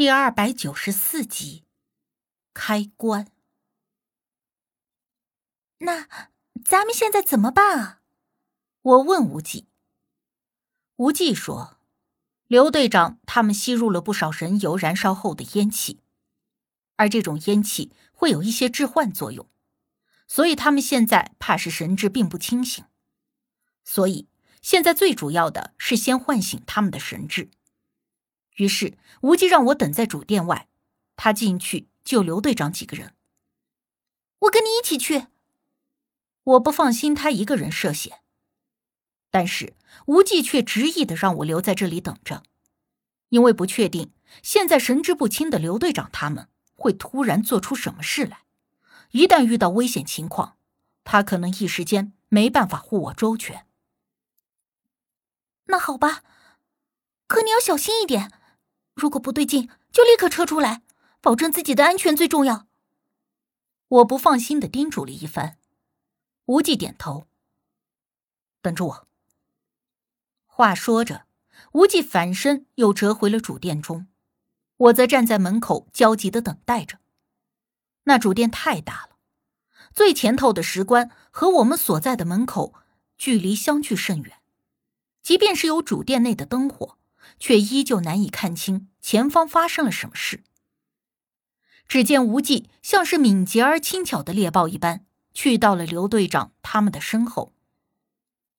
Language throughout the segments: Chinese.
第二百九十四集，开关。那咱们现在怎么办啊？我问无忌。无忌说：“刘队长他们吸入了不少神油燃烧后的烟气，而这种烟气会有一些致幻作用，所以他们现在怕是神志并不清醒。所以现在最主要的是先唤醒他们的神智。”于是，无忌让我等在主殿外，他进去救刘队长几个人。我跟你一起去。我不放心他一个人涉险，但是无忌却执意的让我留在这里等着，因为不确定现在神志不清的刘队长他们会突然做出什么事来。一旦遇到危险情况，他可能一时间没办法护我周全。那好吧，可你要小心一点。如果不对劲，就立刻撤出来，保证自己的安全最重要。我不放心的叮嘱了一番，无忌点头。等着我。话说着，无忌反身又折回了主殿中，我则站在门口焦急的等待着。那主殿太大了，最前头的石棺和我们所在的门口距离相距甚远，即便是有主殿内的灯火。却依旧难以看清前方发生了什么事。只见无忌像是敏捷而轻巧的猎豹一般，去到了刘队长他们的身后。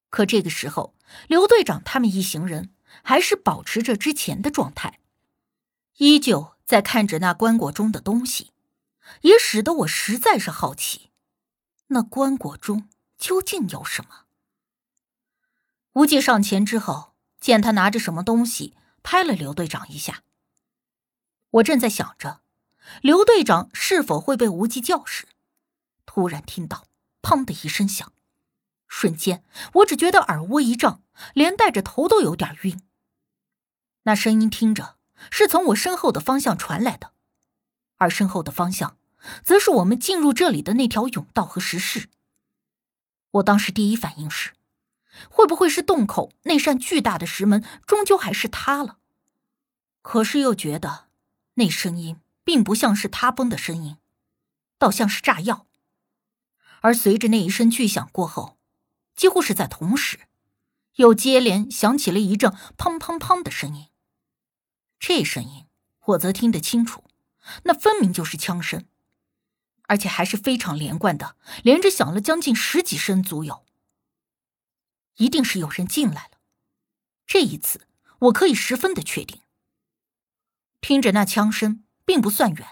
可这个时候，刘队长他们一行人还是保持着之前的状态，依旧在看着那棺椁中的东西，也使得我实在是好奇，那棺椁中究竟有什么。无忌上前之后。见他拿着什么东西，拍了刘队长一下。我正在想着，刘队长是否会被无忌叫时，突然听到“砰”的一声响，瞬间我只觉得耳窝一胀，连带着头都有点晕。那声音听着是从我身后的方向传来的，而身后的方向，则是我们进入这里的那条甬道和石室。我当时第一反应是。会不会是洞口那扇巨大的石门终究还是塌了？可是又觉得那声音并不像是塌崩的声音，倒像是炸药。而随着那一声巨响过后，几乎是在同时，又接连响起了一阵砰砰砰的声音。这声音我则听得清楚，那分明就是枪声，而且还是非常连贯的，连着响了将近十几声足有。一定是有人进来了，这一次我可以十分的确定。听着那枪声，并不算远，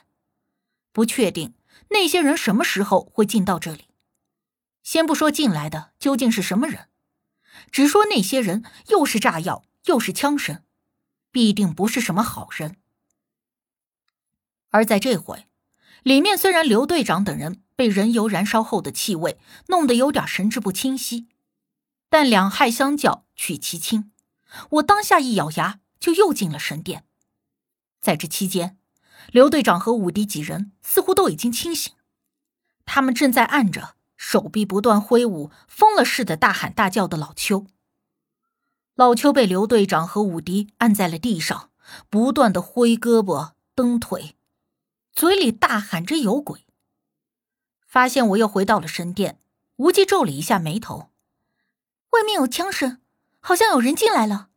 不确定那些人什么时候会进到这里。先不说进来的究竟是什么人，只说那些人又是炸药又是枪声，必定不是什么好人。而在这回，里面虽然刘队长等人被人油燃烧后的气味弄得有点神志不清晰。但两害相较取其轻，我当下一咬牙就又进了神殿。在这期间，刘队长和武迪几人似乎都已经清醒，他们正在按着手臂不断挥舞、疯了似的大喊大叫的老邱。老邱被刘队长和武迪按在了地上，不断的挥胳膊蹬腿，嘴里大喊着有鬼。发现我又回到了神殿，无忌皱了一下眉头。外面有枪声，好像有人进来了。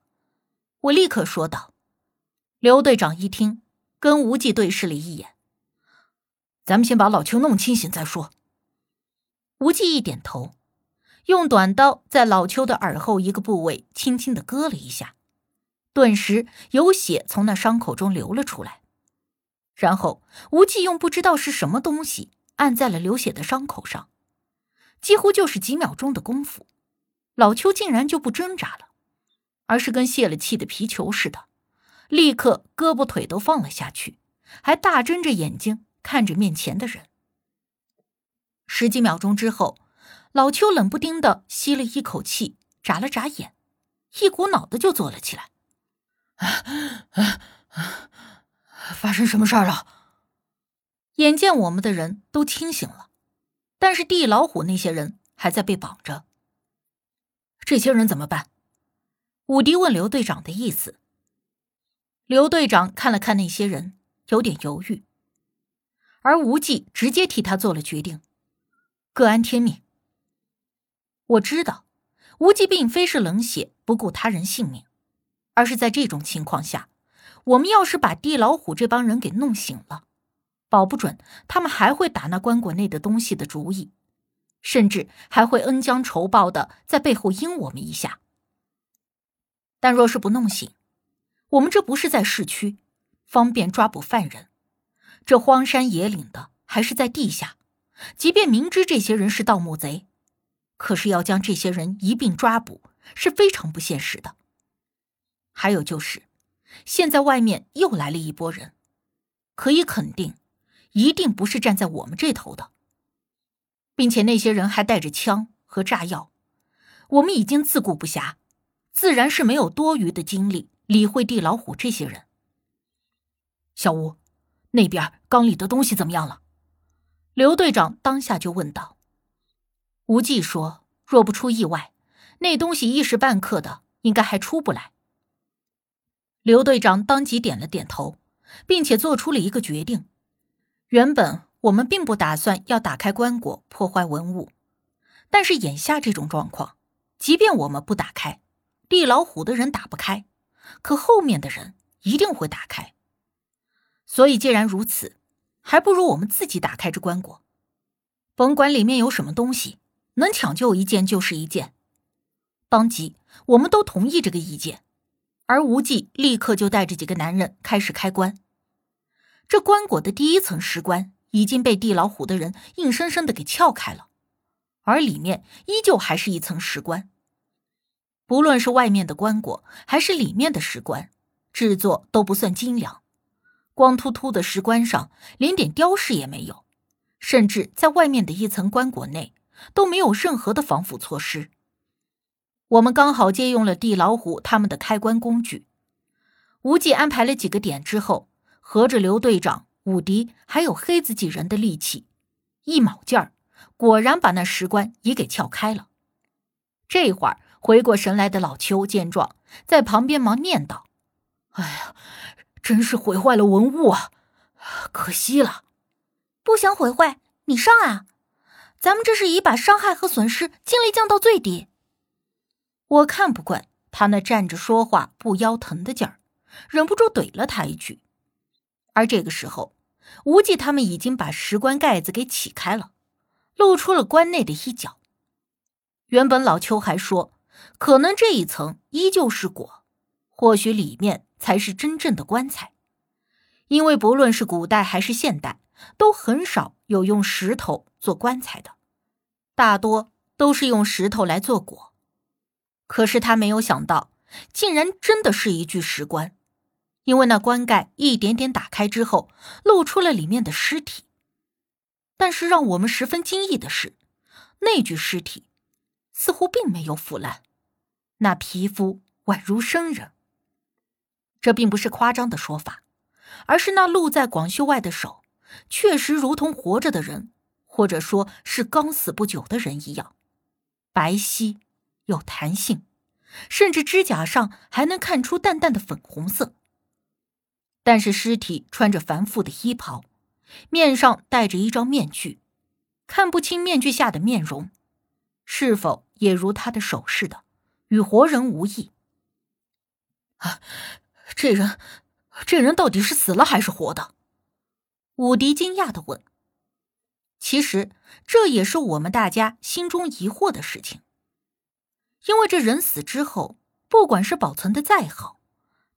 我立刻说道。刘队长一听，跟无忌对视了一眼。咱们先把老邱弄清醒再说。无忌一点头，用短刀在老邱的耳后一个部位轻轻的割了一下，顿时有血从那伤口中流了出来。然后无忌用不知道是什么东西按在了流血的伤口上，几乎就是几秒钟的功夫。老邱竟然就不挣扎了，而是跟泄了气的皮球似的，立刻胳膊腿都放了下去，还大睁着眼睛看着面前的人。十几秒钟之后，老邱冷不丁的吸了一口气，眨了眨眼，一股脑的就坐了起来。发生什么事儿了？眼见我们的人都清醒了，但是地老虎那些人还在被绑着。这些人怎么办？武迪问刘队长的意思。刘队长看了看那些人，有点犹豫，而无忌直接替他做了决定：各安天命。我知道，无忌并非是冷血不顾他人性命，而是在这种情况下，我们要是把地老虎这帮人给弄醒了，保不准他们还会打那棺椁内的东西的主意，甚至还会恩将仇报的在背后阴我们一下。但若是不弄醒，我们这不是在市区，方便抓捕犯人，这荒山野岭的还是在地下，即便明知这些人是盗墓贼。可是要将这些人一并抓捕是非常不现实的。还有就是，现在外面又来了一波人，可以肯定，一定不是站在我们这头的，并且那些人还带着枪和炸药，我们已经自顾不暇，自然是没有多余的精力理会地老虎这些人。小吴，那边缸里的东西怎么样了？刘队长当下就问道。无忌说：“若不出意外，那东西一时半刻的应该还出不来。”刘队长当即点了点头，并且做出了一个决定：原本我们并不打算要打开棺椁破坏文物，但是眼下这种状况，即便我们不打开，地老虎的人打不开，可后面的人一定会打开。所以既然如此，还不如我们自己打开这棺椁，甭管里面有什么东西。能抢救一件就是一件，当即我们都同意这个意见，而无忌立刻就带着几个男人开始开棺。这棺椁的第一层石棺已经被地老虎的人硬生生的给撬开了，而里面依旧还是一层石棺。不论是外面的棺椁还是里面的石棺，制作都不算精良，光秃秃的石棺上连点雕饰也没有，甚至在外面的一层棺椁内。都没有任何的防腐措施。我们刚好借用了地老虎他们的开关工具，无忌安排了几个点之后，合着刘队长、武迪还有黑子几人的力气，一卯劲儿，果然把那石棺也给撬开了。这会儿回过神来的老邱见状，在旁边忙念道：“哎呀，真是毁坏了文物啊，可惜了。不想毁坏，你上啊！”咱们这是已把伤害和损失尽力降到最低。我看不惯他那站着说话不腰疼的劲儿，忍不住怼了他一句。而这个时候，无忌他们已经把石棺盖子给起开了，露出了棺内的一角。原本老邱还说，可能这一层依旧是椁，或许里面才是真正的棺材，因为不论是古代还是现代。都很少有用石头做棺材的，大多都是用石头来做椁。可是他没有想到，竟然真的是一具石棺，因为那棺盖一点点打开之后，露出了里面的尸体。但是让我们十分惊异的是，那具尸体似乎并没有腐烂，那皮肤宛如生人。这并不是夸张的说法，而是那露在广袖外的手。确实如同活着的人，或者说是刚死不久的人一样，白皙有弹性，甚至指甲上还能看出淡淡的粉红色。但是尸体穿着繁复的衣袍，面上戴着一张面具，看不清面具下的面容，是否也如他的手似的，与活人无异？啊，这人，这人到底是死了还是活的？武迪惊讶的问：“其实这也是我们大家心中疑惑的事情，因为这人死之后，不管是保存的再好，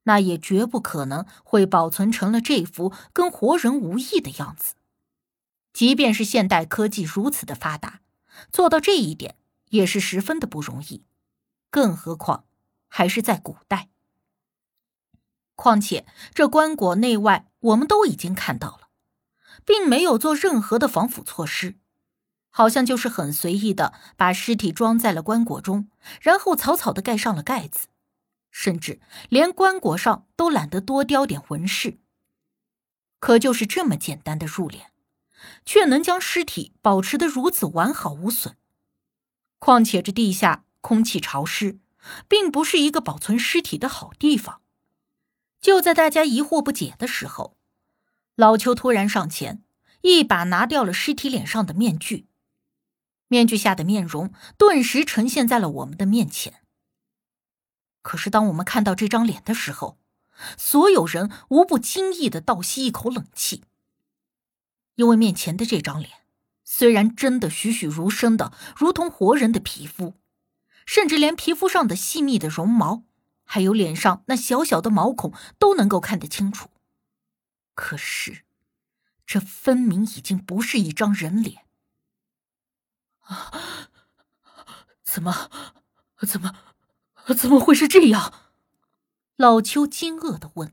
那也绝不可能会保存成了这副跟活人无异的样子。即便是现代科技如此的发达，做到这一点也是十分的不容易，更何况还是在古代。况且这棺椁内外，我们都已经看到了。”并没有做任何的防腐措施，好像就是很随意的把尸体装在了棺椁中，然后草草的盖上了盖子，甚至连棺椁上都懒得多雕点纹饰。可就是这么简单的入殓，却能将尸体保持得如此完好无损。况且这地下空气潮湿，并不是一个保存尸体的好地方。就在大家疑惑不解的时候。老邱突然上前，一把拿掉了尸体脸上的面具，面具下的面容顿时呈现在了我们的面前。可是，当我们看到这张脸的时候，所有人无不惊异的倒吸一口冷气，因为面前的这张脸，虽然真的栩栩如生的，如同活人的皮肤，甚至连皮肤上的细密的绒毛，还有脸上那小小的毛孔都能够看得清楚。可是，这分明已经不是一张人脸啊！怎么，怎么，怎么会是这样？老邱惊愕的问。